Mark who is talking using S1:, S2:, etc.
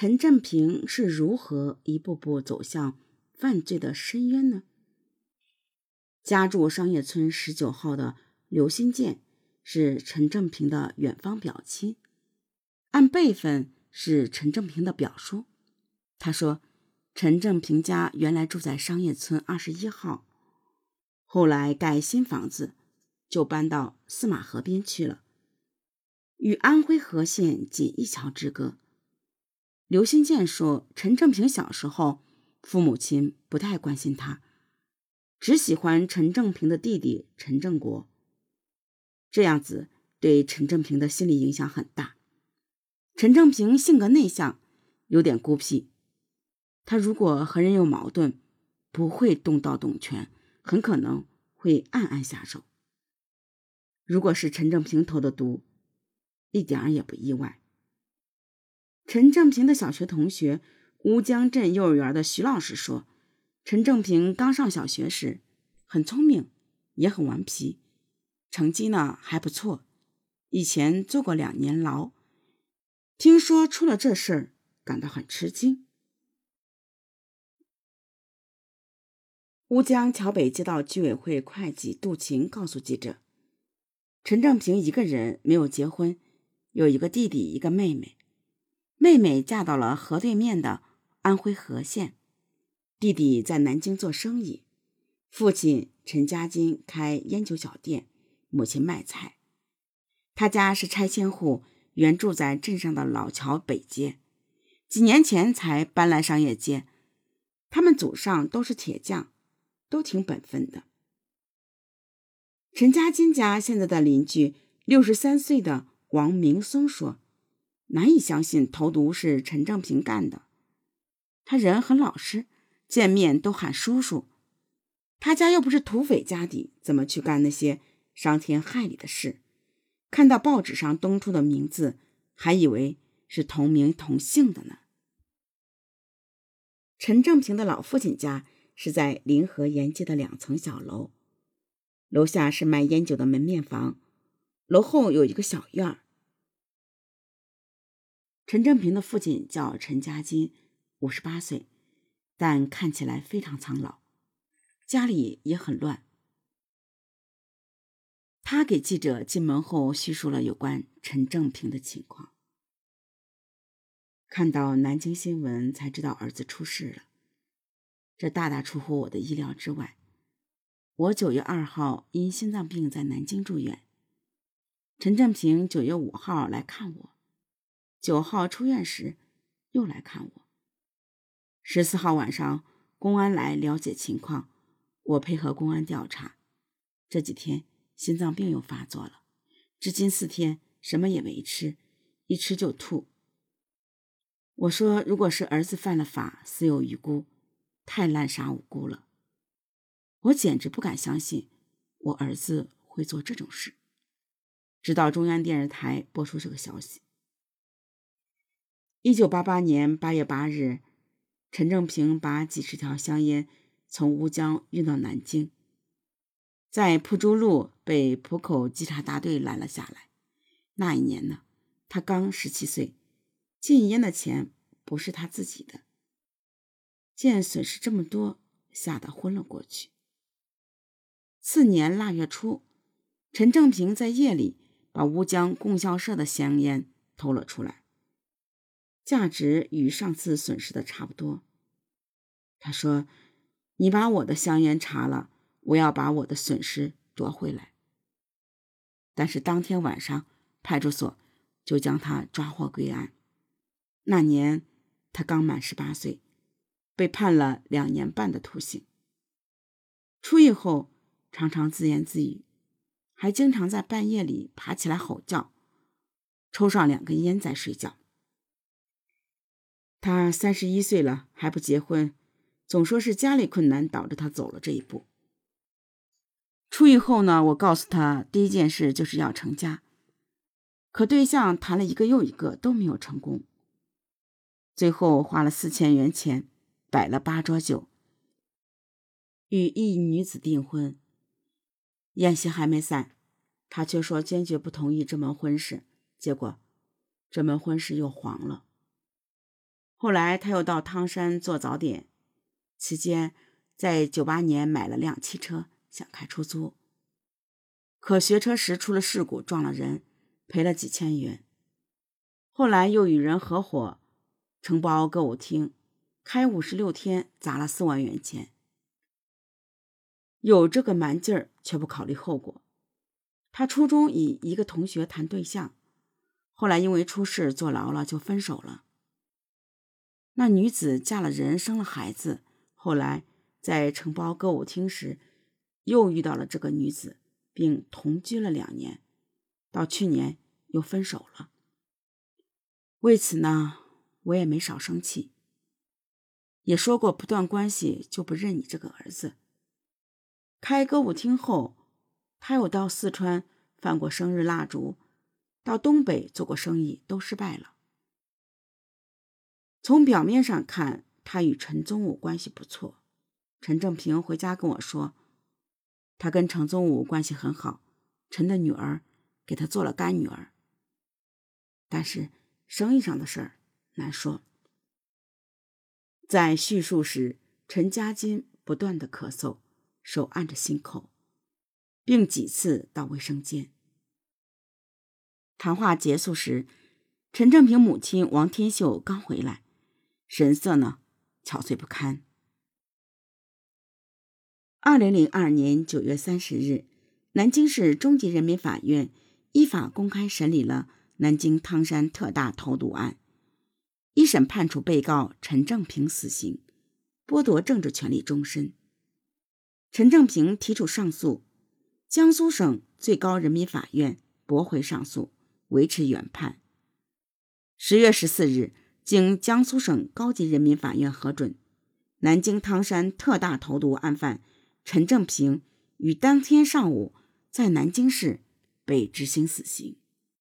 S1: 陈正平是如何一步步走向犯罪的深渊呢？家住商业村十九号的刘新建是陈正平的远方表亲，按辈分是陈正平的表叔。他说，陈正平家原来住在商业村二十一号，后来盖新房子，就搬到司马河边去了，与安徽和县仅一桥之隔。刘新建说，陈正平小时候，父母亲不太关心他。只喜欢陈正平的弟弟陈正国，这样子对陈正平的心理影响很大。陈正平性格内向，有点孤僻。他如果和人有矛盾，不会动刀动拳，很可能会暗暗下手。如果是陈正平投的毒，一点儿也不意外。陈正平的小学同学乌江镇幼儿园的徐老师说。陈正平刚上小学时，很聪明，也很顽皮，成绩呢还不错。以前坐过两年牢，听说出了这事儿，感到很吃惊。乌江桥北街道居委会会计杜琴告诉记者：“陈正平一个人没有结婚，有一个弟弟，一个妹妹。妹妹嫁到了河对面的安徽和县。”弟弟在南京做生意，父亲陈家金开烟酒小店，母亲卖菜。他家是拆迁户，原住在镇上的老桥北街，几年前才搬来商业街。他们祖上都是铁匠，都挺本分的。陈家金家现在的邻居六十三岁的王明松说：“难以相信投毒是陈正平干的，他人很老实。”见面都喊叔叔，他家又不是土匪家底，怎么去干那些伤天害理的事？看到报纸上登出的名字，还以为是同名同姓的呢。陈正平的老父亲家是在临河沿街的两层小楼，楼下是卖烟酒的门面房，楼后有一个小院儿。陈正平的父亲叫陈家金，五十八岁。但看起来非常苍老，家里也很乱。他给记者进门后叙述了有关陈正平的情况。看到南京新闻才知道儿子出事了，这大大出乎我的意料之外。我九月二号因心脏病在南京住院，陈正平九月五号来看我，九号出院时又来看我。十四号晚上，公安来了解情况，我配合公安调查。这几天心脏病又发作了，至今四天什么也没吃，一吃就吐。我说，如果是儿子犯了法，死有余辜，太滥杀无辜了。我简直不敢相信我儿子会做这种事。直到中央电视台播出这个消息。一九八八年八月八日。陈正平把几十条香烟从乌江运到南京，在蒲州路被浦口稽查大队拦了下来。那一年呢，他刚十七岁，禁烟的钱不是他自己的。见损失这么多，吓得昏了过去。次年腊月初，陈正平在夜里把乌江供销社的香烟偷了出来。价值与上次损失的差不多。他说：“你把我的香烟查了，我要把我的损失夺回来。”但是当天晚上，派出所就将他抓获归案。那年他刚满十八岁，被判了两年半的徒刑。出狱后，常常自言自语，还经常在半夜里爬起来吼叫，抽上两根烟再睡觉。他三十一岁了还不结婚，总说是家里困难导致他走了这一步。出狱后呢，我告诉他第一件事就是要成家，可对象谈了一个又一个都没有成功。最后花了四千元钱，摆了八桌酒，与一女子订婚。宴席还没散，他却说坚决不同意这门婚事，结果这门婚事又黄了。后来他又到汤山做早点，期间在九八年买了辆汽车，想开出租。可学车时出了事故，撞了人，赔了几千元。后来又与人合伙承包歌舞厅，开五十六天，砸了四万元钱。有这个蛮劲儿，却不考虑后果。他初中以一个同学谈对象，后来因为出事坐牢了，就分手了。那女子嫁了人，生了孩子，后来在承包歌舞厅时，又遇到了这个女子。并同居了两年，到去年又分手了。为此呢，我也没少生气，也说过不断关系就不认你这个儿子。开歌舞厅后，他又到四川放过生日蜡烛，到东北做过生意，都失败了。从表面上看，他与陈宗武关系不错。陈正平回家跟我说。他跟陈宗武关系很好，陈的女儿给他做了干女儿。但是生意上的事儿难说。在叙述时，陈家金不断的咳嗽，手按着心口，并几次到卫生间。谈话结束时，陈正平母亲王天秀刚回来，神色呢憔悴不堪。二零零二年九月三十日，南京市中级人民法院依法公开审理了南京汤山特大投毒案，一审判处被告陈正平死刑，剥夺政治权利终身。陈正平提出上诉，江苏省最高人民法院驳回上诉，维持原判。十月十四日，经江苏省高级人民法院核准，南京汤山特大投毒案犯。陈正平于当天上午在南京市被执行死刑。